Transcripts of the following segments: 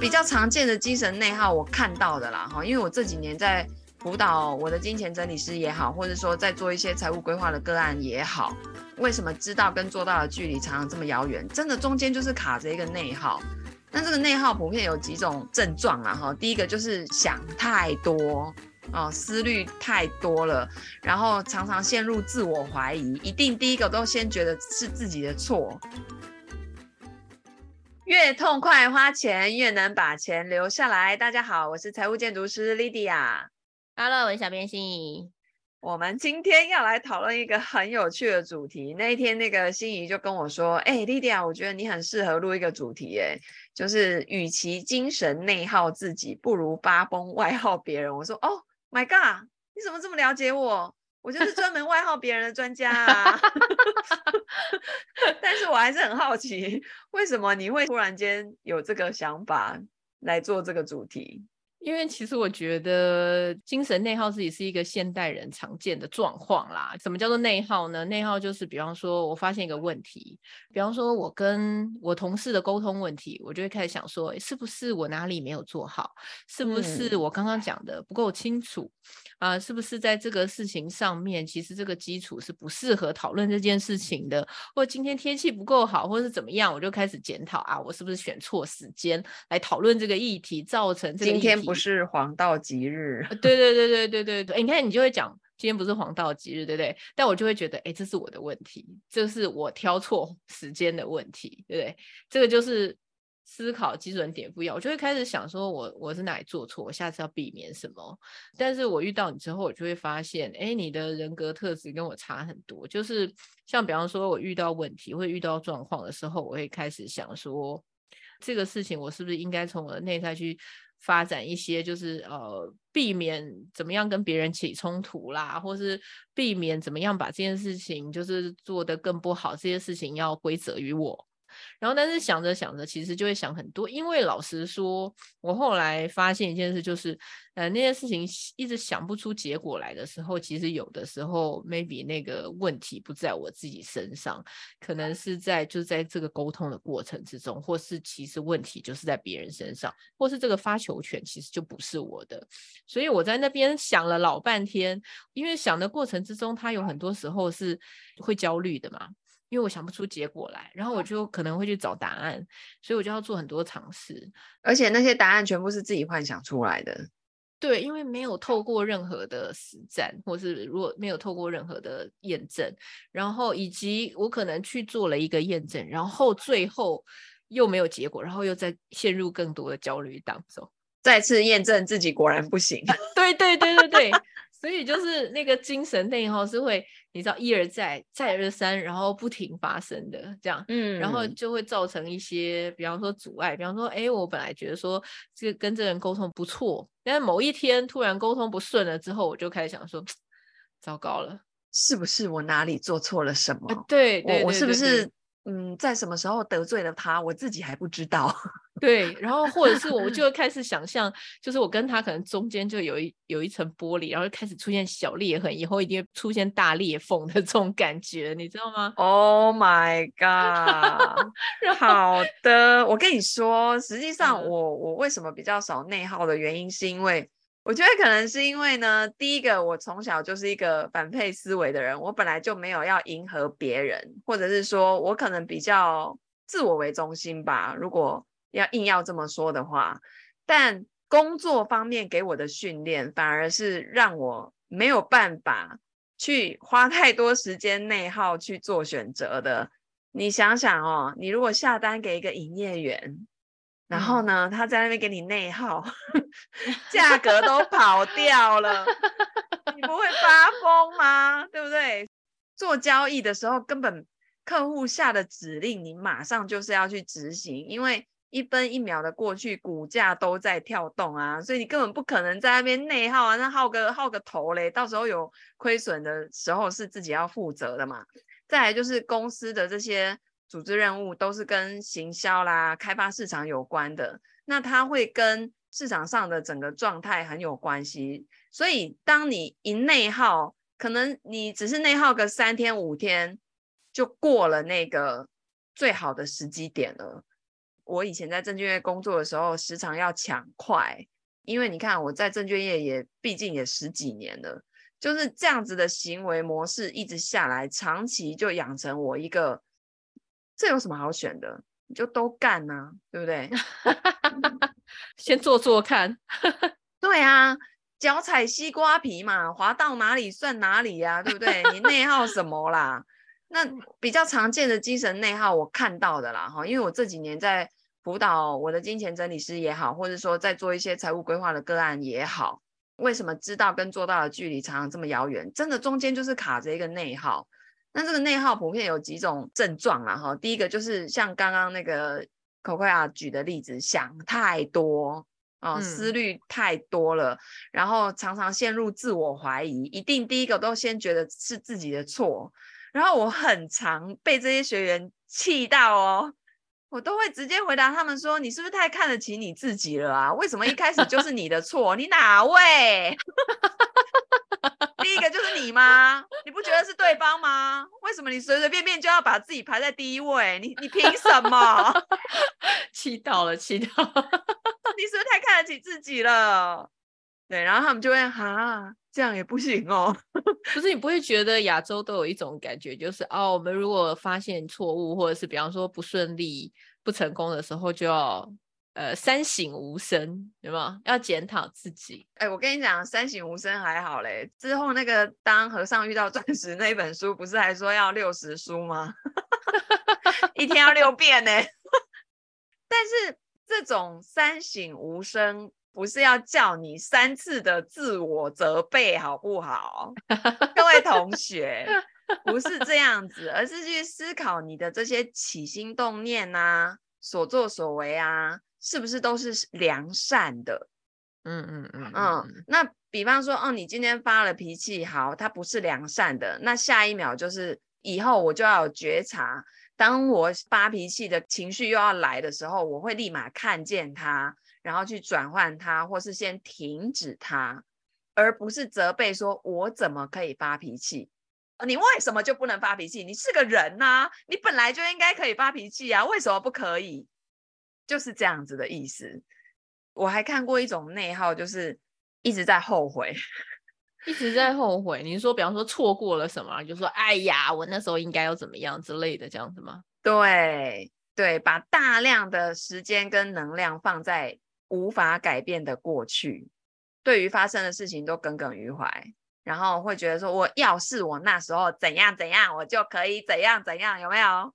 比较常见的精神内耗，我看到的啦哈，因为我这几年在辅导我的金钱整理师也好，或者说在做一些财务规划的个案也好，为什么知道跟做到的距离常常这么遥远？真的中间就是卡着一个内耗。那这个内耗普遍有几种症状啦哈，第一个就是想太多哦，思虑太多了，然后常常陷入自我怀疑，一定第一个都先觉得是自己的错。越痛快花钱，越能把钱留下来。大家好，我是财务建筑师 Lydia。Hello，我是小编心怡。我们今天要来讨论一个很有趣的主题。那一天，那个心怡就跟我说：“哎，Lydia，我觉得你很适合录一个主题，哎，就是与其精神内耗自己，不如发疯外耗别人。”我说：“Oh my God，你怎么这么了解我？”我就是专门外号别人的专家啊，但是我还是很好奇，为什么你会突然间有这个想法来做这个主题？因为其实我觉得精神内耗自己是一个现代人常见的状况啦。什么叫做内耗呢？内耗就是，比方说我发现一个问题，比方说我跟我同事的沟通问题，我就会开始想说，是不是我哪里没有做好？是不是我刚刚讲的不够清楚？啊、呃，是不是在这个事情上面，其实这个基础是不适合讨论这件事情的？或者今天天气不够好，或者是怎么样，我就开始检讨啊，我是不是选错时间来讨论这个议题，造成这个议题。不是黄道吉日，对对对对对对对，你看你就会讲今天不是黄道吉日，对不对？但我就会觉得，哎，这是我的问题，这是我挑错 时间的问题，对不对？这个就是思考基准点不一样，我就会开始想说我我是哪里做错，我下次要避免什么。但是我遇到你之后，我就会发现，哎，你的人格特质跟我差很多。就是像比方说，我遇到问题，会遇到状况的时候，我会开始想说，这个事情我是不是应该从我的内在去。发展一些就是呃，避免怎么样跟别人起冲突啦，或是避免怎么样把这件事情就是做得更不好，这些事情要归责于我。然后，但是想着想着，其实就会想很多。因为老实说，我后来发现一件事，就是，呃，那件事情一直想不出结果来的时候，其实有的时候，maybe 那个问题不在我自己身上，可能是在就在这个沟通的过程之中，或是其实问题就是在别人身上，或是这个发球权其实就不是我的。所以我在那边想了老半天，因为想的过程之中，他有很多时候是会焦虑的嘛。因为我想不出结果来，然后我就可能会去找答案，所以我就要做很多尝试，而且那些答案全部是自己幻想出来的。对，因为没有透过任何的实战，或是如果没有透过任何的验证，然后以及我可能去做了一个验证，然后最后又没有结果，然后又再陷入更多的焦虑当中，再次验证自己果然不行。对对对对对。所以就是那个精神内耗是会，你知道一而再再而三，然后不停发生的这样，嗯，然后就会造成一些，比方说阻碍，比方说，哎，我本来觉得说这个跟这个人沟通不错，但是某一天突然沟通不顺了之后，我就开始想说，糟糕了，是不是我哪里做错了什么？呃、对，对，对，对，对，对，我是不是？嗯，在什么时候得罪了他，我自己还不知道。对，然后或者是我就会 开始想象，就是我跟他可能中间就有一有一层玻璃，然后就开始出现小裂痕，以后一定会出现大裂缝的 这种感觉，你知道吗？Oh my god！好的，我跟你说，实际上我我为什么比较少内耗的原因，是因为。我觉得可能是因为呢，第一个，我从小就是一个反配思维的人，我本来就没有要迎合别人，或者是说我可能比较自我为中心吧，如果要硬要这么说的话。但工作方面给我的训练，反而是让我没有办法去花太多时间内耗去做选择的。你想想哦，你如果下单给一个营业员。然后呢，他在那边给你内耗，价格都跑掉了，你不会发疯吗？对不对？做交易的时候，根本客户下的指令，你马上就是要去执行，因为一分一秒的过去，股价都在跳动啊，所以你根本不可能在那边内耗啊，那耗个耗个头嘞，到时候有亏损的时候是自己要负责的嘛。再来就是公司的这些。组织任务都是跟行销啦、开发市场有关的，那它会跟市场上的整个状态很有关系。所以，当你一内耗，可能你只是内耗个三天五天，就过了那个最好的时机点了。我以前在证券业工作的时候，时常要抢快，因为你看我在证券业也毕竟也十几年了，就是这样子的行为模式一直下来，长期就养成我一个，这有什么好选的？你就都干呐、啊，对不对？先做做看。对啊，脚踩西瓜皮嘛，滑到哪里算哪里呀、啊，对不对？你内耗什么啦？那比较常见的精神内耗，我看到的啦哈，因为我这几年在辅导我的金钱整理师也好，或者说在做一些财务规划的个案也好，为什么知道跟做到的距离常常这么遥远？真的中间就是卡着一个内耗。那这个内耗普遍有几种症状啦哈，第一个就是像刚刚那个 Cocoa 举的例子，想太多啊、哦，思虑太多了，嗯、然后常常陷入自我怀疑，一定第一个都先觉得是自己的错。然后我很常被这些学员气到哦，我都会直接回答他们说：“你是不是太看得起你自己了啊？为什么一开始就是你的错？你哪位？第一个就是你吗？你不觉得是对方吗？为什么你随随便便就要把自己排在第一位？你你凭什么？气到了，气到了！你是不是太看得起自己了？对，然后他们就会哈。”这样也不行哦，不是你不会觉得亚洲都有一种感觉，就是哦，我们如果发现错误，或者是比方说不顺利、不成功的时候，就要呃三省吾身，对吗？要检讨自己。哎，我跟你讲，三省吾身还好嘞。之后那个当和尚遇到钻石那本书，不是还说要六十书吗？一天要六遍呢。但是这种三省吾身。不是要叫你三次的自我责备，好不好？各位同学，不是这样子，而是去思考你的这些起心动念啊，所作所为啊，是不是都是良善的？嗯嗯嗯嗯。那比方说，哦，你今天发了脾气，好，它不是良善的，那下一秒就是以后我就要有觉察，当我发脾气的情绪又要来的时候，我会立马看见它。然后去转换它，或是先停止它，而不是责备说：“我怎么可以发脾气？你为什么就不能发脾气？你是个人呐、啊，你本来就应该可以发脾气啊，为什么不可以？”就是这样子的意思。我还看过一种内耗，就是一直在后悔，一直在后悔。你说，比方说错过了什么，就说：“哎呀，我那时候应该要怎么样之类的，这样子吗？”对对，把大量的时间跟能量放在。无法改变的过去，对于发生的事情都耿耿于怀，然后会觉得说，我要是我那时候怎样怎样，我就可以怎样怎样，有没有？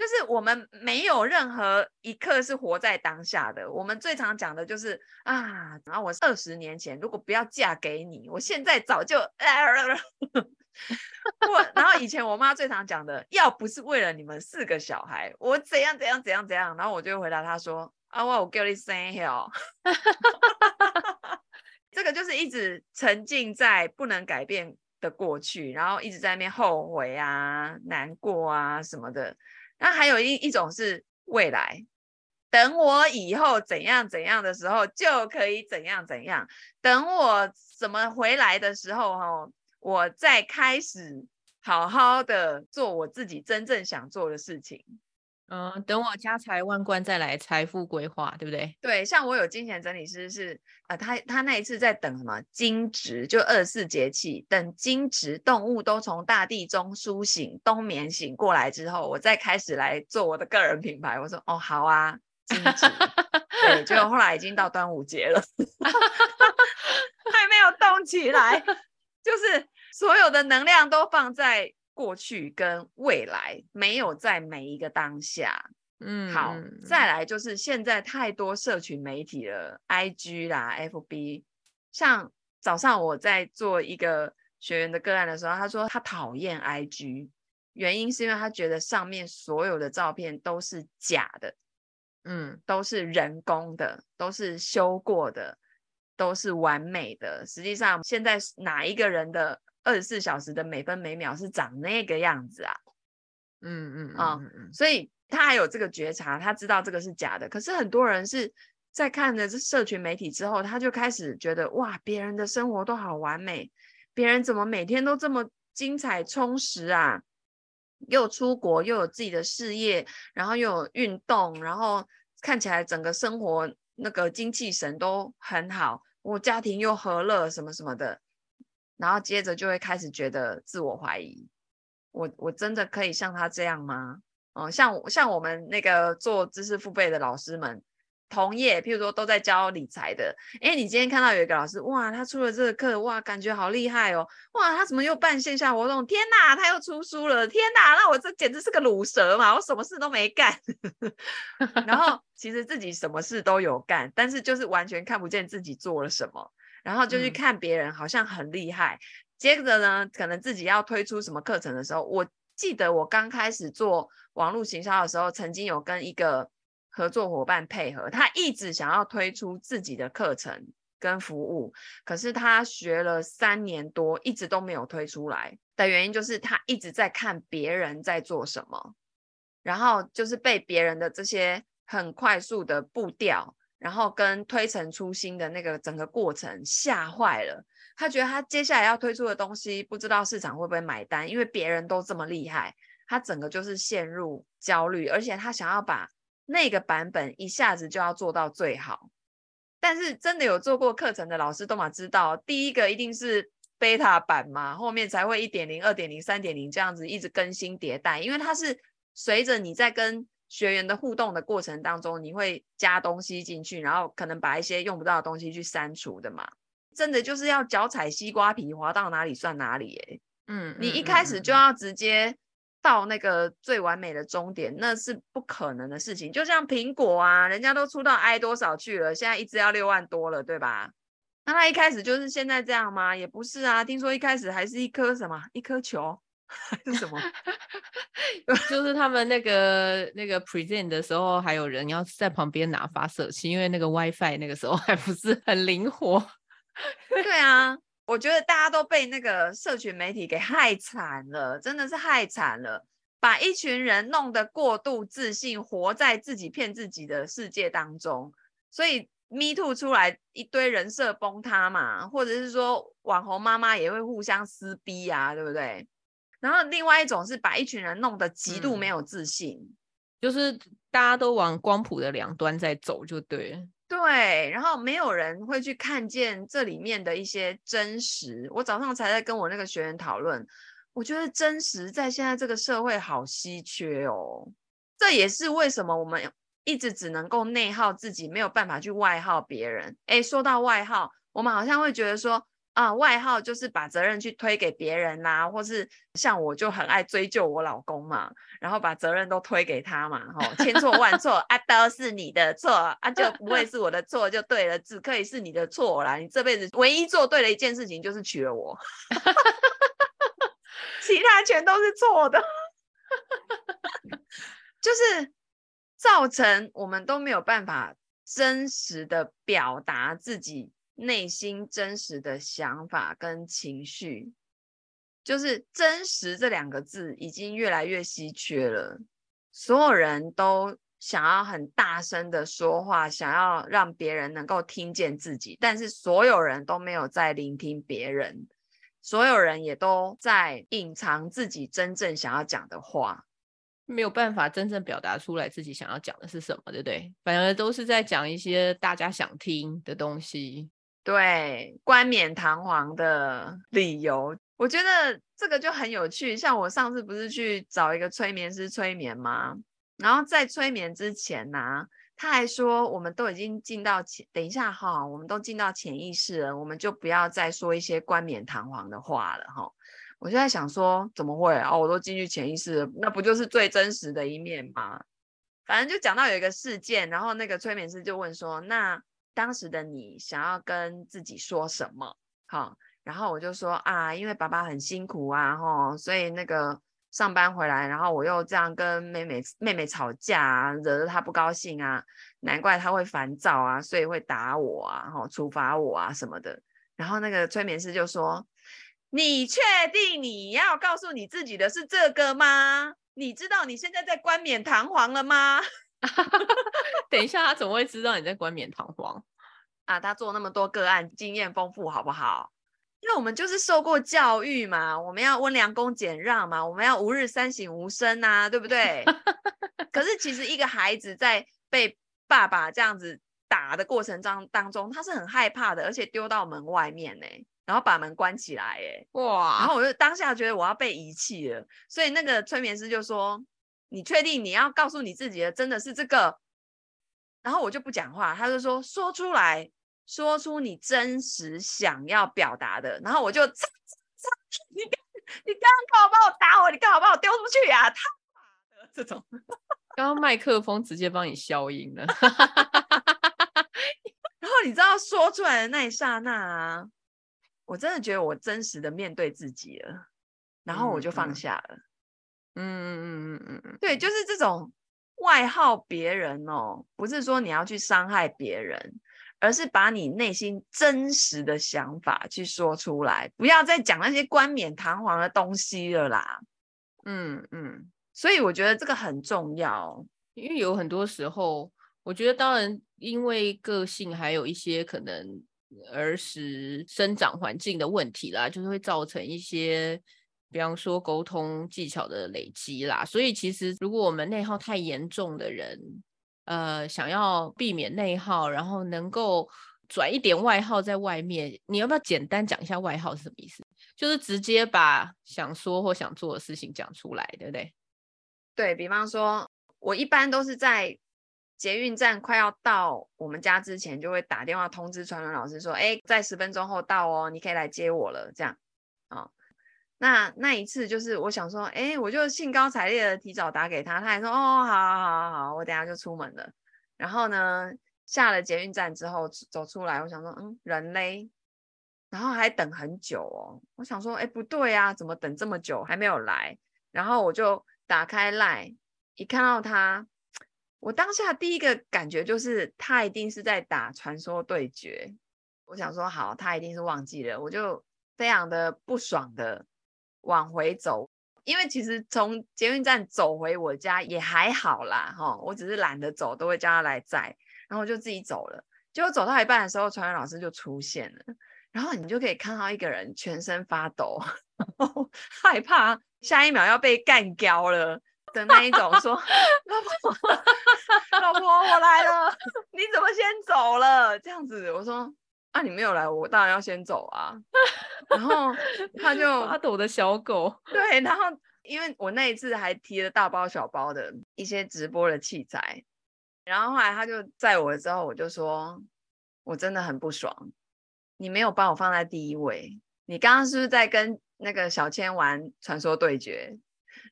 就是我们没有任何一刻是活在当下的。我们最常讲的就是啊，然后我二十年前如果不要嫁给你，我现在早就…… 我然后以前我妈最常讲的，要不是为了你们四个小孩，我怎样怎样怎样怎样，然后我就回答她说。啊，我叫你生哦，这个就是一直沉浸在不能改变的过去，然后一直在那边后悔啊、难过啊什么的。那还有一一种是未来，等我以后怎样怎样的时候，就可以怎样怎样。等我怎么回来的时候，哈，我再开始好好的做我自己真正想做的事情。嗯，等我家财万贯再来财富规划，对不对？对，像我有金钱整理师是，呃，他他那一次在等什么惊蛰，就二十四节气，等惊蛰动物都从大地中苏醒、冬眠醒过来之后，我再开始来做我的个人品牌。我说，哦，好啊，惊蛰，对，结果后来已经到端午节了，还没有动起来，就是所有的能量都放在。过去跟未来没有在每一个当下，嗯，好，再来就是现在太多社群媒体了，IG 啦，FB。像早上我在做一个学员的个案的时候，他说他讨厌 IG，原因是因为他觉得上面所有的照片都是假的，嗯，都是人工的，都是修过的，都是完美的。实际上，现在哪一个人的？二十四小时的每分每秒是长那个样子啊，嗯嗯啊、嗯嗯，所以他还有这个觉察，他知道这个是假的。可是很多人是在看了这社群媒体之后，他就开始觉得哇，别人的生活都好完美，别人怎么每天都这么精彩充实啊？又出国，又有自己的事业，然后又有运动，然后看起来整个生活那个精气神都很好，我家庭又和乐什么什么的，然后接着就会开始觉得自我怀疑，我我真的可以像他这样吗？嗯，像像我们那个做知识付费的老师们。同业，譬如说都在教理财的，哎，你今天看到有一个老师，哇，他出了这个课，哇，感觉好厉害哦，哇，他怎么又办线下活动？天哪，他又出书了，天哪，那我这简直是个卤蛇嘛，我什么事都没干，然后其实自己什么事都有干，但是就是完全看不见自己做了什么，然后就去看别人好像很厉害，嗯、接着呢，可能自己要推出什么课程的时候，我记得我刚开始做网络行销的时候，曾经有跟一个。合作伙伴配合，他一直想要推出自己的课程跟服务，可是他学了三年多，一直都没有推出来的原因，就是他一直在看别人在做什么，然后就是被别人的这些很快速的步调，然后跟推陈出新的那个整个过程吓坏了。他觉得他接下来要推出的东西，不知道市场会不会买单，因为别人都这么厉害，他整个就是陷入焦虑，而且他想要把。那个版本一下子就要做到最好，但是真的有做过课程的老师都嘛知道，第一个一定是 beta 版嘛，后面才会一点零、二点零、三点零这样子一直更新迭代，因为它是随着你在跟学员的互动的过程当中，你会加东西进去，然后可能把一些用不到的东西去删除的嘛。真的就是要脚踩西瓜皮，滑到哪里算哪里欸。嗯，你一开始就要直接。到那个最完美的终点，那是不可能的事情。就像苹果啊，人家都出到 i 多少去了，现在一支要六万多了，对吧？那他一开始就是现在这样吗？也不是啊，听说一开始还是一颗什么一颗球，还 是什么？就是他们那个那个 present 的时候，还有人要在旁边拿发射器，因为那个 WiFi 那个时候还不是很灵活。对啊。我觉得大家都被那个社群媒体给害惨了，真的是害惨了，把一群人弄得过度自信，活在自己骗自己的世界当中。所以 Me Too 出来一堆人设崩塌嘛，或者是说网红妈妈也会互相撕逼啊，对不对？然后另外一种是把一群人弄得极度没有自信，嗯，就是大家都往光谱的两端在走，就对了。对，然后没有人会去看见这里面的一些真实。我早上才在跟我那个学员讨论，我觉得真实在现在这个社会好稀缺哦。这也是为什么我们一直只能够内耗自己，没有办法去外耗别人。诶，说到外耗，我们好像会觉得说。啊，外号就是把责任去推给别人啦，或是像我就很爱追究我老公嘛，然后把责任都推给他嘛，吼，千错万错 啊都是你的错啊，就不会 是我的错就对了，只可以是你的错啦。你这辈子唯一做对的一件事情就是娶了我，其他全都是错的，就是造成我们都没有办法真实的表达自己。内心真实的想法跟情绪，就是“真实”这两个字已经越来越稀缺了。所有人都想要很大声的说话，想要让别人能够听见自己，但是所有人都没有在聆听别人，所有人也都在隐藏自己真正想要讲的话，没有办法真正表达出来自己想要讲的是什么，对不对？反而都是在讲一些大家想听的东西。对，冠冕堂皇的理由，我觉得这个就很有趣。像我上次不是去找一个催眠师催眠吗？然后在催眠之前呢、他还说我们都已经进到潜，等一下哈，我们都进到潜意识了，我们就不要再说一些冠冕堂皇的话了哈。我就在想说，怎么会哦？我都进去潜意识了，那不就是最真实的一面吗？反正就讲到有一个事件，然后那个催眠师就问说，那。当时的你想要跟自己说什么？好，然后我就说啊，因为爸爸很辛苦啊，吼，所以那个上班回来，然后我又这样跟妹妹妹妹吵架啊，惹得她不高兴啊，难怪她会烦躁啊，所以会打我啊，吼，处罚我啊什么的。然后那个催眠师就说：“你确定你要告诉你自己的是这个吗？你知道你现在在冠冕堂皇了吗？” 等一下，他怎么会知道你在冠冕堂皇？啊，他做那么多个案，经验丰富，好不好？因为我们就是受过教育嘛，我们要温良恭俭让嘛，我们要吾日三省吾身呐、啊，对不对？可是其实一个孩子在被爸爸这样子打的过程当当中，他是很害怕的，而且丢到门外面呢，然后把门关起来，哎，哇！然后我就当下觉得我要被遗弃了，所以那个催眠师就说：“你确定你要告诉你自己的真的是这个？”然后我就不讲话，他就说：“说出来，说出你真实想要表达的。”然后我就：“你你刚刚干嘛帮我打我？你干嘛把我丢出去呀？他妈的，这种。”刚刚麦克风直接帮你消音了。然后你知道说出来的那一刹那啊，我真的觉得我真实的面对自己了，然后我就放下了。嗯嗯嗯嗯嗯嗯，对，就是这种。外耗别人哦，不是说你要去伤害别人，而是把你内心真实的想法去说出来，不要再讲那些冠冕堂皇的东西了啦。嗯嗯，所以我觉得这个很重要，因为有很多时候，我觉得当然因为个性，还有一些可能儿时生长环境的问题啦，就是会造成一些。比方说沟通技巧的累积啦，所以其实如果我们内耗太严重的人，呃，想要避免内耗，然后能够转一点外耗在外面，你要不要简单讲一下外耗是什么意思？就是直接把想说或想做的事情讲出来，对不对？对，比方说，我一般都是在捷运站快要到我们家之前，就会打电话通知传人老师说，哎，在十分钟后到哦，你可以来接我了，这样。那那一次就是我想说，哎，我就兴高采烈的提早打给他，他还说，哦，好，好，好，好，我等下就出门了。然后呢，下了捷运站之后走出来，我想说，嗯，人嘞？然后还等很久哦。我想说，哎，不对啊，怎么等这么久还没有来？然后我就打开 LINE，一看到他，我当下第一个感觉就是他一定是在打传说对决。我想说，好，他一定是忘记了，我就非常的不爽的。往回走，因为其实从捷运站走回我家也还好啦，哈，我只是懒得走，都会叫他来载，然后我就自己走了。结果走到一半的时候，传员老师就出现了，然后你就可以看到一个人全身发抖，害怕下一秒要被干掉了的那一种，说：“老婆，老婆，我来了，你怎么先走了？”这样子，我说。啊，你没有来，我当然要先走啊。然后他就 发抖的小狗，对，然后因为我那一次还提了大包小包的一些直播的器材，然后后来他就载我之后，我就说，我真的很不爽，你没有把我放在第一位。你刚刚是不是在跟那个小千玩传说对决？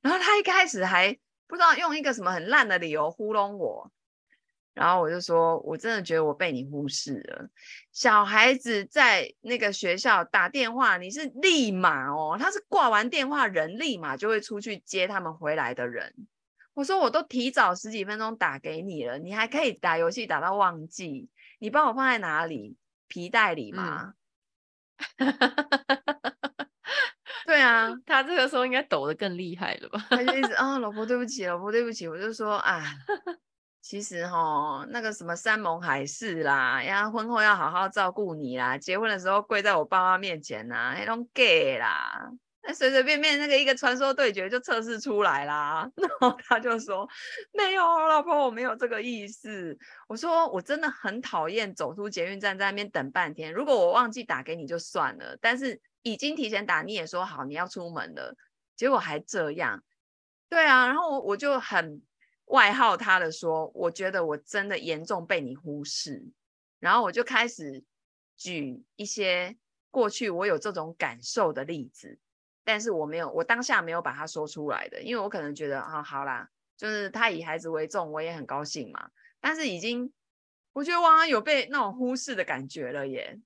然后他一开始还不知道用一个什么很烂的理由糊弄我。然后我就说，我真的觉得我被你忽视了。小孩子在那个学校打电话，你是立马哦，他是挂完电话人立马就会出去接他们回来的人。我说我都提早十几分钟打给你了，你还可以打游戏打到忘记。你帮我放在哪里？皮带里吗？嗯、对啊，他这个时候应该抖得更厉害了吧？他就一直啊、哦，老婆对不起，老婆对不起。我就说啊。其实哈，那个什么山盟海誓啦，呀，婚后要好好照顾你啦，结婚的时候跪在我爸妈面前呐，那种 gay 啦，那随随便便那个一个传说对决就测试出来啦。然后他就说没有，老婆，我没有这个意思。我说我真的很讨厌走出捷运站在那边等半天。如果我忘记打给你就算了，但是已经提前打，你也说好你要出门了，结果还这样。对啊，然后我我就很。外号他的说，我觉得我真的严重被你忽视，然后我就开始举一些过去我有这种感受的例子，但是我没有，我当下没有把它说出来的，因为我可能觉得啊，好啦，就是他以孩子为重，我也很高兴嘛，但是已经，我觉得我好像有被那种忽视的感觉了耶。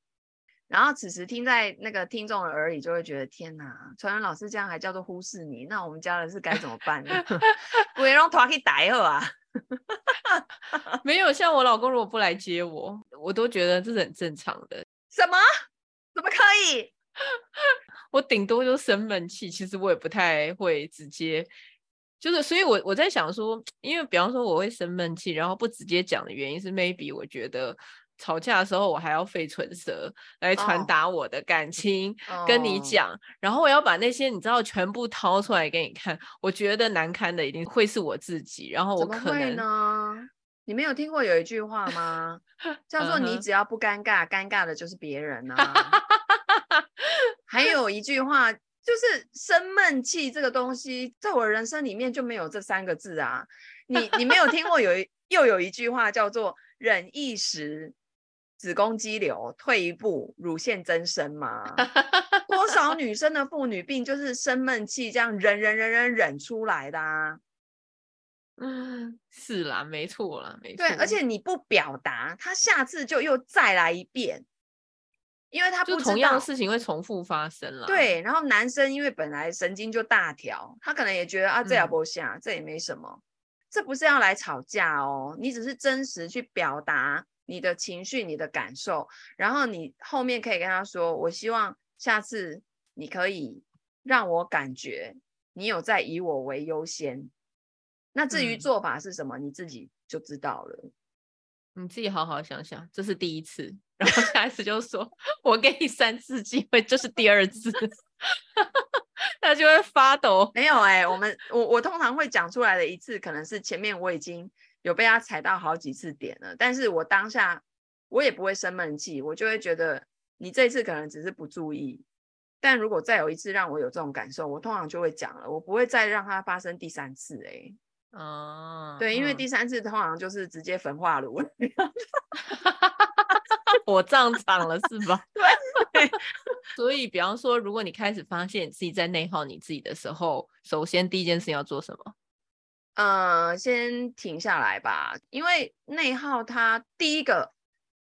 然后此时听在那个听众的耳里，就会觉得天哪，传人老师这样还叫做忽视你，那我们家人是该怎么办呢？不会让他可以逮我啊？没有，像我老公如果不来接我，我都觉得这是很正常的。什么？怎么可以？我顶多就生闷气，其实我也不太会直接，就是所以我，我我在想说，因为比方说我会生闷气，然后不直接讲的原因是，maybe 我觉得。吵架的时候，我还要费唇舌来传达我的感情，oh. 跟你讲，oh. 然后我要把那些你知道全部掏出来给你看。我觉得难堪的一定会是我自己，然后我可能呢，你没有听过有一句话吗？叫做“你只要不尴尬，尴尬的就是别人啊。”还有一句话就是“生闷气”这个东西，在我人生里面就没有这三个字啊。你你没有听过有一又有一句话叫做“忍一时，子宫肌瘤；退一步，乳腺增生”吗？多少女生的妇女病就是生闷气这样忍忍忍忍忍出来的啊。嗯，是啦，没错啦，没错。对，而且你不表达，他下次就又再来一遍，因为他不同样的事情会重复发生了。对，然后男生因为本来神经就大条，他可能也觉得啊，这也不下，这也没什么，这不是要来吵架哦，你只是真实去表达你的情绪、你的感受，然后你后面可以跟他说，我希望下次你可以让我感觉你有在以我为优先。那至于做法是什么，嗯，你自己就知道了。你自己好好想想，这是第一次，然后下一次就说 我给你三次机会，这是第二次，他就会发抖。没有哎、欸，我们我我通常会讲出来的一次，可能是前面我已经有被他踩到好几次点了，但是我当下我也不会生闷气，我就会觉得你这次可能只是不注意，但如果再有一次让我有这种感受，我通常就会讲了，我不会再让它发生第三次哎、欸。哦，对，因为第三次通常就是直接焚化炉，火葬场了是吧？对，所以比方说，如果你开始发现你自己在内耗你自己的时候，首先第一件事要做什么？呃，先停下来吧，因为内耗它第一个，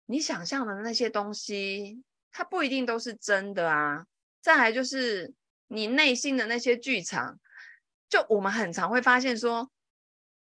你想象的那些东西，它不一定都是真的啊。再来就是你内心的那些剧场，就我们很常会发现说。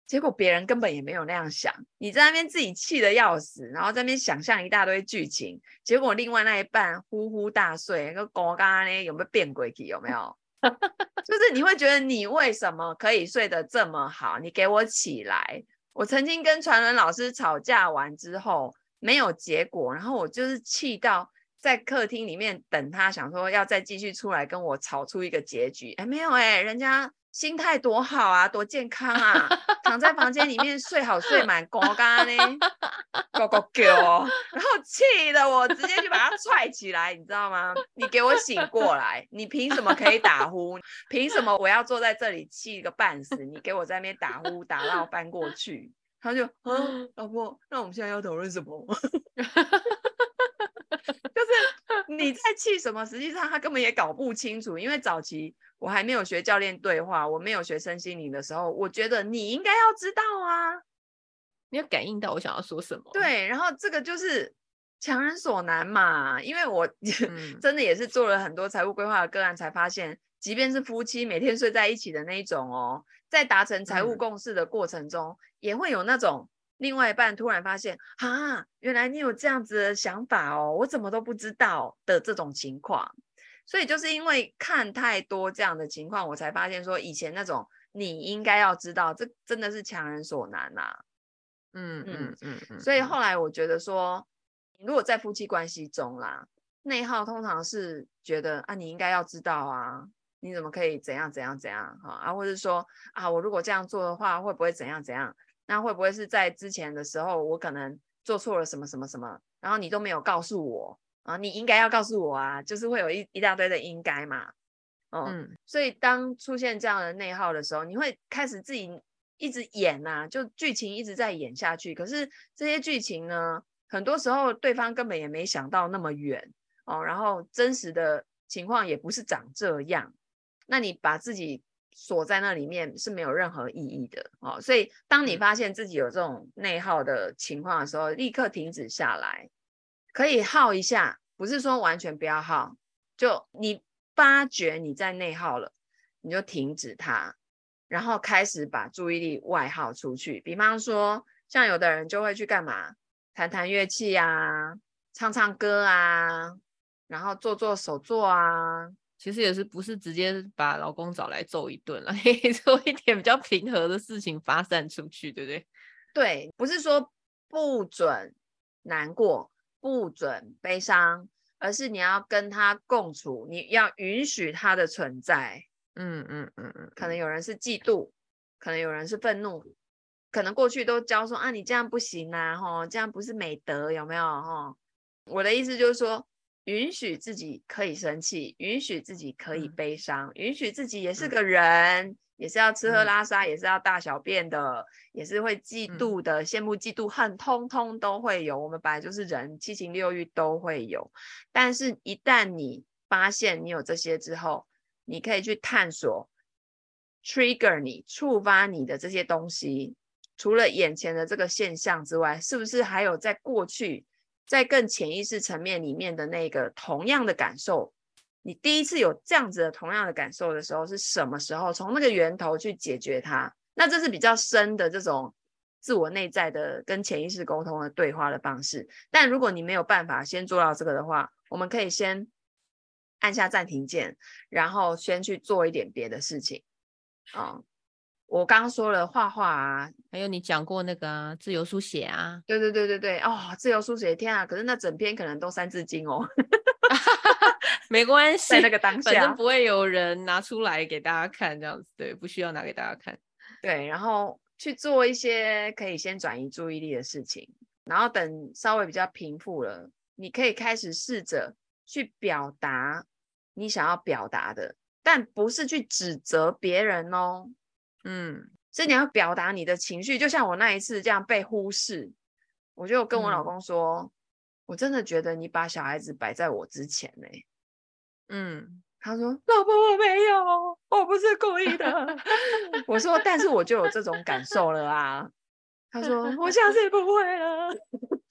结果别人根本也没有那样想，你在那边自己气得要死，然后在那边想象一大堆剧情，结果另外那一半呼呼大睡，那个刚刚呢有没有变鬼气？有没有？就是你会觉得你为什么可以睡得这么好？你给我起来！我曾经跟传伦老师吵架完之后没有结果，然后我就是气到在客厅里面等他，想说要再继续出来跟我吵出一个结局。哎，没有哎，人家。心态多好啊，多健康啊！躺在房间里面睡好睡 满，呱呱呢，呱呱叫，然后气得我直接就把他踹起来，你知道吗？你给我醒过来！你凭什么可以打呼？凭什么我要坐在这里气个半死？你给我在那边打呼，打到翻过去。他就，啊，老婆，那我们现在要讨论什么？就是你在气什么？实际上他根本也搞不清楚，因为早期。我还没有学教练对话，我没有学身心灵的时候，我觉得你应该要知道啊，你要感应到我想要说什么。对，然后这个就是强人所难嘛，因为我、嗯、真的也是做了很多财务规划的个案，才发现，即便是夫妻每天睡在一起的那一种哦，在达成财务共识的过程中，嗯、也会有那种另外一半突然发现，啊，原来你有这样子的想法哦，我怎么都不知道的这种情况。所以就是因为看太多这样的情况，我才发现说以前那种你应该要知道，这真的是强人所难呐、啊。嗯嗯嗯嗯。所以后来我觉得说，如果在夫妻关系中啦，内耗通常是觉得啊，你应该要知道啊，你怎么可以怎样怎样怎样哈啊，或者说啊，我如果这样做的话，会不会怎样怎样？那会不会是在之前的时候我可能做错了什么什么什么，然后你都没有告诉我？啊，你应该要告诉我啊，就是会有一一大堆的应该嘛，哦、嗯，所以当出现这样的内耗的时候，你会开始自己一直演呐、啊，就剧情一直在演下去。可是这些剧情呢，很多时候对方根本也没想到那么远哦，然后真实的情况也不是长这样，那你把自己锁在那里面是没有任何意义的哦。所以当你发现自己有这种内耗的情况的时候，立刻停止下来。可以耗一下，不是说完全不要耗，就你发觉你在内耗了，你就停止它，然后开始把注意力外耗出去。比方说，像有的人就会去干嘛？弹弹乐器啊，唱唱歌啊，然后做做手作啊。其实也是不是直接把老公找来揍一顿了，可以做一点比较平和的事情发散出去，对不对？对，不是说不准难过。不准悲伤，而是你要跟他共处，你要允许他的存在。嗯嗯嗯嗯，可能有人是嫉妒，可能有人是愤怒，可能过去都教说啊，你这样不行啊，吼，这样不是美德，有没有？吼，我的意思就是说，允许自己可以生气，允许自己可以悲伤，嗯、允许自己也是个人，嗯、也是要吃喝拉撒，嗯、也是要大小便的，也是会嫉妒的，嗯、羡慕、嫉妒、恨，通通都会有。我们本来就是人，七情六欲都会有。但是，一旦你发现你有这些之后，你可以去探索，trigger 你触发你的这些东西。除了眼前的这个现象之外，是不是还有在过去，在更潜意识层面里面的那个同样的感受？你第一次有这样子的同样的感受的时候是什么时候？从那个源头去解决它，那这是比较深的这种自我内在的跟潜意识沟通的对话的方式。但如果你没有办法先做到这个的话，我们可以先按下暂停键，然后先去做一点别的事情啊。嗯我刚刚说了画画啊，还有你讲过那个、啊、自由书写啊，对对对对对，哦，自由书写，天啊！可是那整篇可能都三字经哦，没关系，在那个当下，反正不会有人拿出来给大家看，这样子，对，不需要拿给大家看，对，然后去做一些可以先转移注意力的事情，然后等稍微比较平复了，你可以开始试着去表达你想要表达的，但不是去指责别人哦。嗯，所以你要表达你的情绪，就像我那一次这样被忽视，我就跟我老公说，嗯、我真的觉得你把小孩子摆在我之前呢。嗯，他说老婆我没有，我不是故意的。我说，但是我就有这种感受了啊。他说我下次不会了。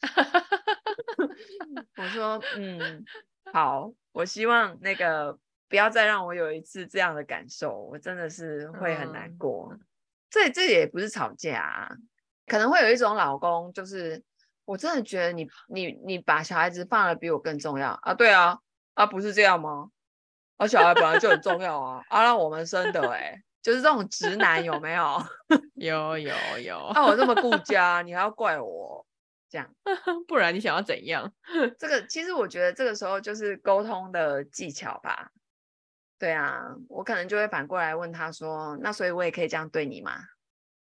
我说嗯，好，我希望那个。不要再让我有一次这样的感受，我真的是会很难过。嗯、这这也不是吵架啊，可能会有一种老公，就是我真的觉得你你你把小孩子放得比我更重要啊？对啊，啊不是这样吗？啊小孩本来就很重要啊，啊让我们生的哎、欸，就是这种直男有没有？有 有有。啊我这么顾家，你还要怪我这样？不然你想要怎样？这个其实我觉得这个时候就是沟通的技巧吧。对啊，我可能就会反过来问他说：“那所以我也可以这样对你吗？”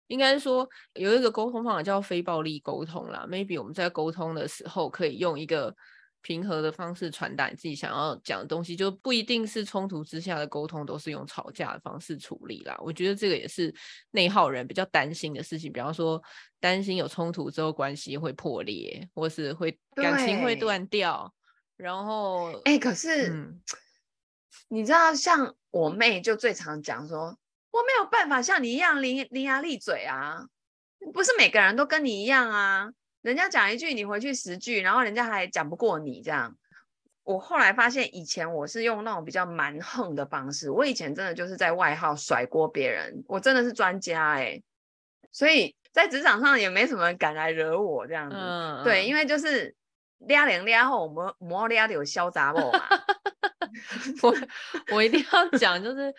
应该说有一个沟通方法叫非暴力沟通啦。Maybe 我们在沟通的时候可以用一个平和的方式传达你自己想要讲的东西，就不一定是冲突之下的沟通都是用吵架的方式处理啦。我觉得这个也是内耗人比较担心的事情，比方说担心有冲突之后关系会破裂，或是会感情会断掉。然后，哎、欸，可是。嗯你知道，像我妹就最常讲说，我没有办法像你一样伶伶牙俐嘴啊，不是每个人都跟你一样啊。人家讲一句，你回去十句，然后人家还讲不过你这样。我后来发现，以前我是用那种比较蛮横的方式，我以前真的就是在外号甩锅别人，我真的是专家哎、欸，所以在职场上也没什么人敢来惹我这样子。嗯、对，因为就是俩零俩后，我们磨俩有嚣杂不嘛。我我一定要讲，就是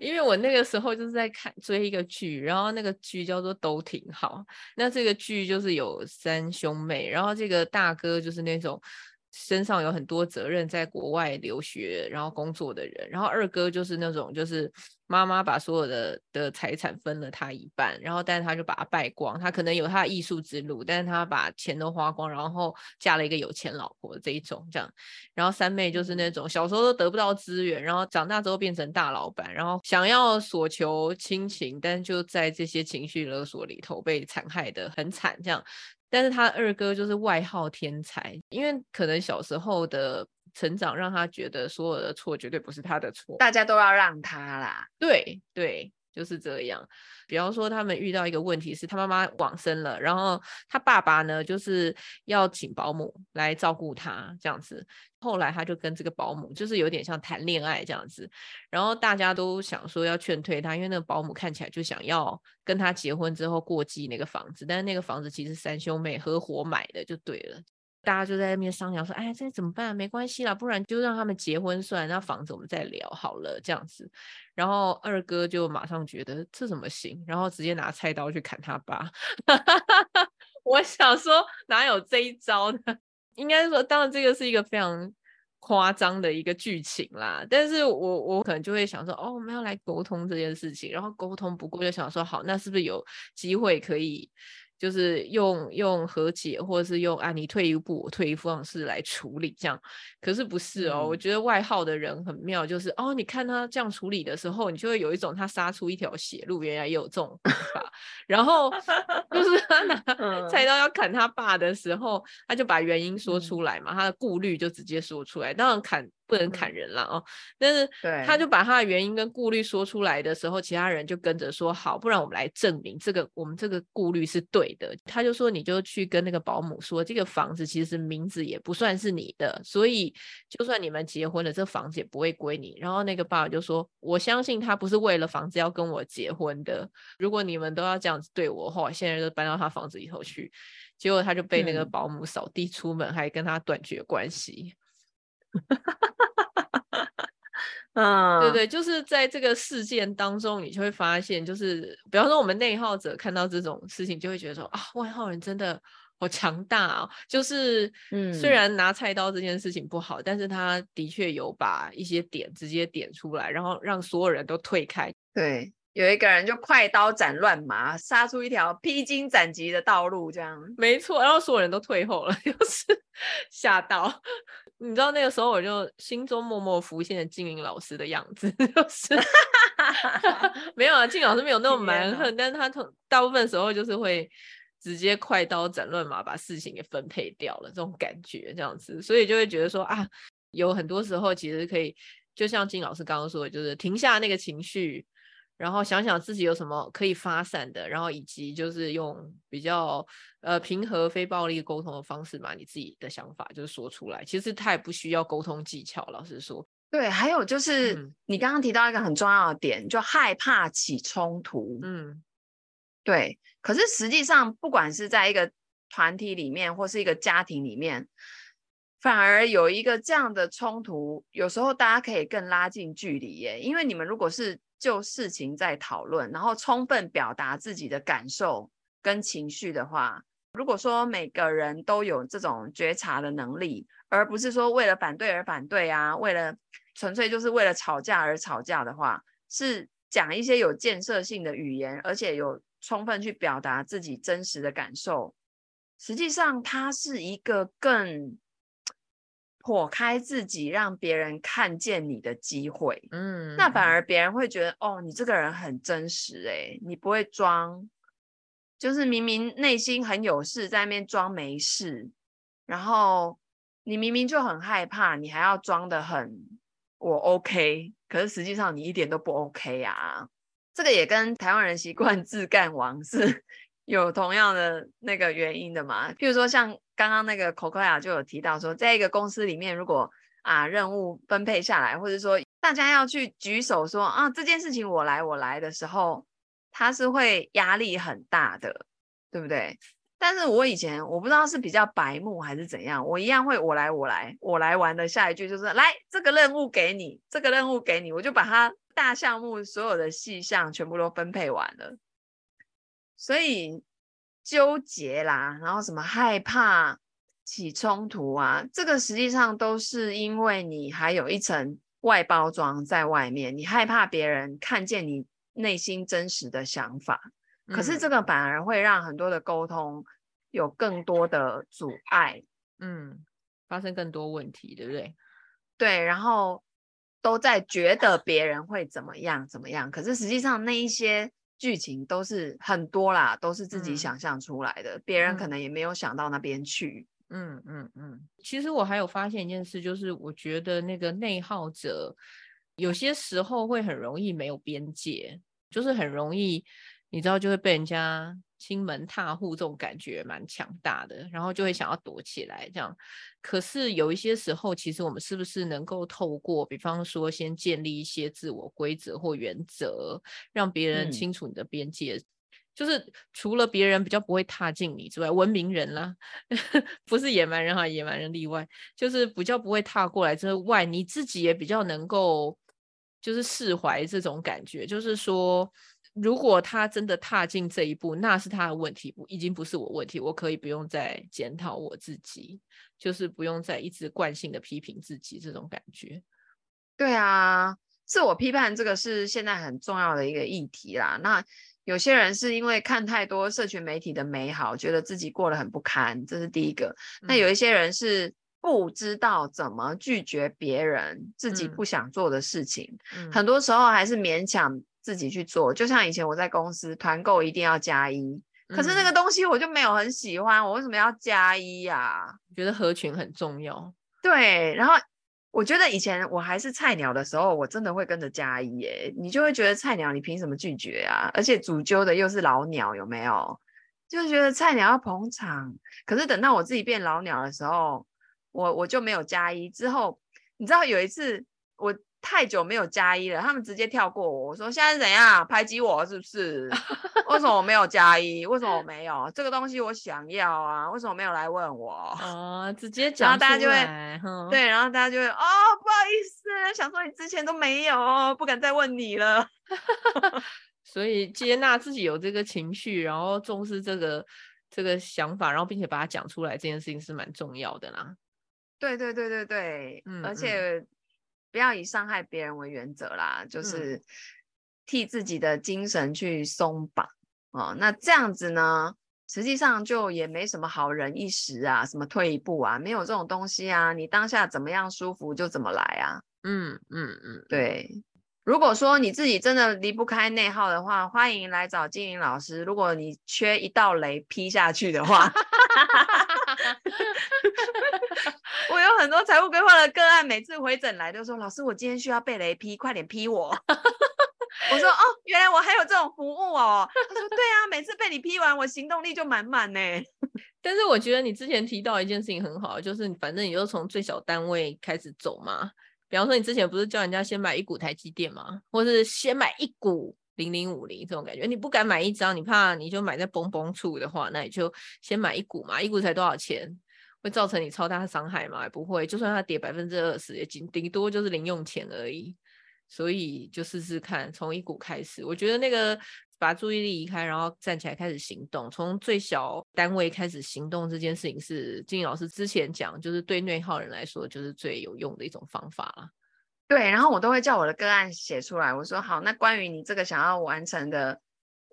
因为我那个时候就是在看追一个剧，然后那个剧叫做都挺好。那这个剧就是有三兄妹，然后这个大哥就是那种。身上有很多责任，在国外留学然后工作的人，然后二哥就是那种，就是妈妈把所有的的财产分了他一半，然后但是他就把他败光，他可能有他的艺术之路，但是他把钱都花光，然后嫁了一个有钱老婆这一种这样，然后三妹就是那种小时候都得不到资源，然后长大之后变成大老板，然后想要索求亲情，但就在这些情绪勒索里头被残害的很惨这样。但是他二哥就是外号天才，因为可能小时候的成长让他觉得所有的错绝对不是他的错，大家都要让他啦。对对，就是这样。比方说，他们遇到一个问题是他妈妈往生了，然后他爸爸呢就是要请保姆来照顾他这样子。后来他就跟这个保姆就是有点像谈恋爱这样子，然后大家都想说要劝退他，因为那个保姆看起来就想要跟他结婚之后过继那个房子，但是那个房子其实三兄妹合伙买的就对了。大家就在那边商量说，哎，这怎么办？没关系啦，不然就让他们结婚算，那房子我们再聊好了这样子。然后二哥就马上觉得这怎么行，然后直接拿菜刀去砍他爸。我想说哪有这一招呢？应该说，当然这个是一个非常夸张的一个剧情啦。但是我我可能就会想说，哦，我们要来沟通这件事情，然后沟通不过就想说，好，那是不是有机会可以？就是用用和解，或者是用啊，你退一步，我退一步方式来处理这样。可是不是哦？嗯、我觉得外号的人很妙，就是哦，你看他这样处理的时候，你就会有一种他杀出一条血路，原来也有这种方法。然后 就是 他拿菜刀要砍他爸的时候，他就把原因说出来嘛，嗯、他的顾虑就直接说出来。当然砍。不能砍人了哦，嗯、但是他就把他的原因跟顾虑说出来的时候，其他人就跟着说好，不然我们来证明这个我们这个顾虑是对的。他就说，你就去跟那个保姆说，这个房子其实名字也不算是你的，所以就算你们结婚了，这房子也不会归你。然后那个爸爸就说，我相信他不是为了房子要跟我结婚的。如果你们都要这样子对我的话，现在就搬到他房子里头去。结果他就被那个保姆扫地出门，嗯、还跟他断绝关系。嗯，对对，就是在这个事件当中，你就会发现，就是比方说我们内耗者看到这种事情，就会觉得说啊，外号人真的好强大啊！就是，嗯，虽然拿菜刀这件事情不好，但是他的确有把一些点直接点出来，然后让所有人都退开。对，有一个人就快刀斩乱麻，杀出一条披荆斩棘的道路，这样。没错，然后所有人都退后了，就是吓到。你知道那个时候，我就心中默默浮现了静玲老师的样子，就是 没有啊，静老师没有那么蛮横，但是他从大部分时候就是会直接快刀斩乱麻，把事情给分配掉了，这种感觉这样子，所以就会觉得说啊，有很多时候其实可以，就像金老师刚刚说的，就是停下那个情绪。然后想想自己有什么可以发散的，然后以及就是用比较呃平和非暴力沟通的方式把你自己的想法就是说出来。其实他也不需要沟通技巧，老实说。对，还有就是、嗯、你刚刚提到一个很重要的点，就害怕起冲突。嗯，对。可是实际上，不管是在一个团体里面，或是一个家庭里面，反而有一个这样的冲突，有时候大家可以更拉近距离耶。因为你们如果是就事情在讨论，然后充分表达自己的感受跟情绪的话，如果说每个人都有这种觉察的能力，而不是说为了反对而反对啊，为了纯粹就是为了吵架而吵架的话，是讲一些有建设性的语言，而且有充分去表达自己真实的感受，实际上它是一个更。破开自己，让别人看见你的机会，嗯，那反而。别人会觉得，哦，你这个人很真实，哎，你不会装，就是明明内心很有事，在那边装没事，然后你明明就很害怕，你还要装的很我 OK，可是实际上你一点都不 OK 啊，这个也跟台湾人习惯自干王是有同样的那个原因的嘛，譬如说像。刚刚那个 Cocoa 就有提到说，在一个公司里面，如果啊任务分配下来，或者说大家要去举手说啊这件事情我来我来的时候，他是会压力很大的，对不对？但是我以前我不知道是比较白目还是怎样，我一样会我来我来我来完的下一句就是来这个任务给你，这个任务给你，我就把它大项目所有的细项全部都分配完了，所以。纠结啦，然后什么害怕起冲突啊，这个实际上都是因为你还有一层外包装在外面，你害怕别人看见你内心真实的想法。嗯、可是这个反而会让很多的沟通有更多的阻碍，嗯，发生更多问题，对不对？对，然后都在觉得别人会怎么样怎么样，可是实际上那一些。剧情都是很多啦，都是自己想象出来的，嗯、别人可能也没有想到那边去。嗯嗯嗯。其实我还有发现一件事，就是我觉得那个内耗者有些时候会很容易没有边界，就是很容易，你知道，就会被人家。亲门踏户这种感觉蛮强大的，然后就会想要躲起来这样。可是有一些时候，其实我们是不是能够透过，比方说先建立一些自我规则或原则，让别人清楚你的边界？嗯、就是除了别人比较不会踏进你之外，文明人啦，不是野蛮人哈，野蛮人例外，就是比较不会踏过来之外，你自己也比较能够就是释怀这种感觉，就是说。如果他真的踏进这一步，那是他的问题，已经不是我问题。我可以不用再检讨我自己，就是不用再一直惯性的批评自己这种感觉。对啊，自我批判这个是现在很重要的一个议题啦。那有些人是因为看太多社群媒体的美好，觉得自己过得很不堪，这是第一个。嗯、那有一些人是不知道怎么拒绝别人自己不想做的事情，嗯、很多时候还是勉强。自己去做，就像以前我在公司团购一定要加一，可是那个东西我就没有很喜欢，我为什么要加一呀？觉得合群很重要。对，然后我觉得以前我还是菜鸟的时候，我真的会跟着加一耶，你就会觉得菜鸟你凭什么拒绝啊？而且主揪的又是老鸟，有没有？就觉得菜鸟要捧场，可是等到我自己变老鸟的时候，我我就没有加一。之后你知道有一次我。太久没有加一了，他们直接跳过我。我说现在是怎样排挤我是不是？为什么我没有加一？为什么我没有这个东西我想要啊？为什么没有来问我？哦，直接讲，然后大家就会、嗯、对，然后大家就会哦，不好意思，想说你之前都没有，不敢再问你了。所以接纳自己有这个情绪，然后重视这个这个想法，然后并且把它讲出来，这件事情是蛮重要的啦。对对对对对，嗯，而且。嗯不要以伤害别人为原则啦，就是替自己的精神去松绑、嗯、哦。那这样子呢，实际上就也没什么好人一时啊，什么退一步啊，没有这种东西啊。你当下怎么样舒服就怎么来啊。嗯嗯嗯，对。如果说你自己真的离不开内耗的话，欢迎来找金玲老师。如果你缺一道雷劈下去的话。我有很多财务规划的个案，每次回诊来都说：“老师，我今天需要被雷劈，快点劈我。”我说：“哦，原来我还有这种服务哦。”他说：“对啊，每次被你劈完，我行动力就满满呢。”但是我觉得你之前提到一件事情很好，就是反正你就从最小单位开始走嘛。比方说，你之前不是叫人家先买一股台积电吗？或是先买一股零零五零这种感觉，你不敢买一张，你怕你就买在崩崩处的话，那你就先买一股嘛，一股才多少钱？会造成你超大的伤害吗？不会，就算它跌百分之二十，也仅顶多就是零用钱而已。所以就试试看，从一股开始。我觉得那个把注意力移开，然后站起来开始行动，从最小单位开始行动这件事情，是金老师之前讲，就是对内耗人来说，就是最有用的一种方法了。对，然后我都会叫我的个案写出来。我说好，那关于你这个想要完成的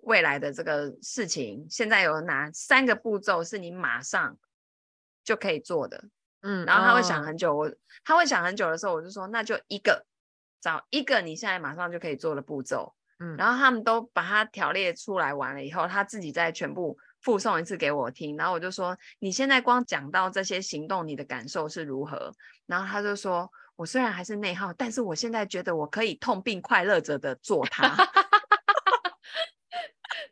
未来的这个事情，现在有哪三个步骤是你马上就可以做的？嗯，然后他会想很久，哦、我他会想很久的时候，我就说那就一个，找一个你现在马上就可以做的步骤。嗯，然后他们都把它条列出来完了以后，他自己再全部附送一次给我听。然后我就说你现在光讲到这些行动，你的感受是如何？然后他就说。我虽然还是内耗，但是我现在觉得我可以痛并快乐着的做它。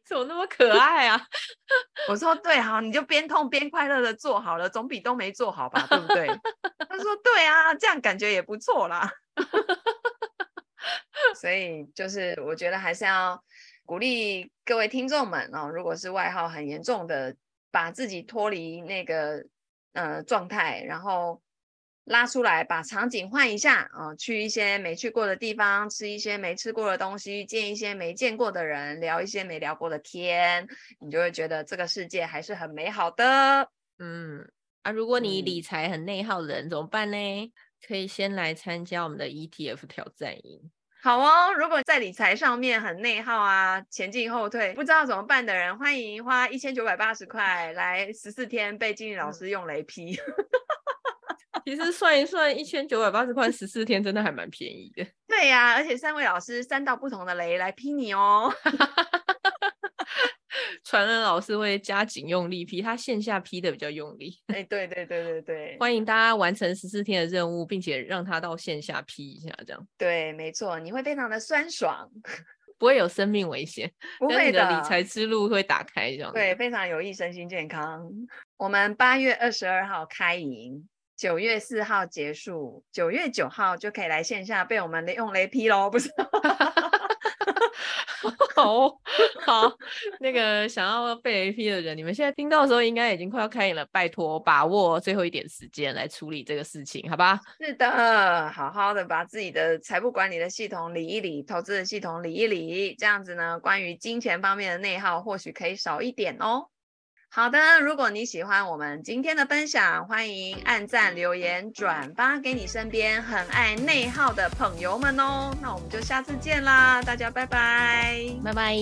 怎么那么可爱啊？我说对，好，你就边痛边快乐的做好了，总比都没做好吧，对不对？他说对啊，这样感觉也不错啦。所以就是我觉得还是要鼓励各位听众们哦，如果是外号很严重的，把自己脱离那个呃状态，然后。拉出来，把场景换一下啊、呃，去一些没去过的地方，吃一些没吃过的东西，见一些没见过的人，聊一些没聊过的天，你就会觉得这个世界还是很美好的。嗯，啊，如果你理财很内耗的人、嗯、怎么办呢？可以先来参加我们的 ETF 挑战营。好哦，如果在理财上面很内耗啊，前进后退，不知道怎么办的人，欢迎花一千九百八十块来十四天被金玲老师用雷劈。嗯其实算一算，一千九百八十块十四天，真的还蛮便宜的。对呀、啊，而且三位老师三道不同的雷来劈你哦。传人老师会加紧用力劈，他线下劈的比较用力。哎，对对对对对，欢迎大家完成十四天的任务，并且让他到线下劈一下，这样。对，没错，你会非常的酸爽，不会有生命危险，不会的，理财之路会打开，这样。对，非常有益身心健康。我们八月二十二号开营。九月四号结束，九月九号就可以来线下被我们雷用雷劈喽，不是？好好，那个想要被雷劈的人，你们现在听到的时候，应该已经快要开演了。拜托，把握最后一点时间来处理这个事情，好吧？是的，好好的把自己的财务管理的系统理一理，投资的系统理一理，这样子呢，关于金钱方面的内耗或许可以少一点哦。好的，如果你喜欢我们今天的分享，欢迎按赞、留言、转发给你身边很爱内耗的朋友们哦。那我们就下次见啦，大家拜拜，拜拜。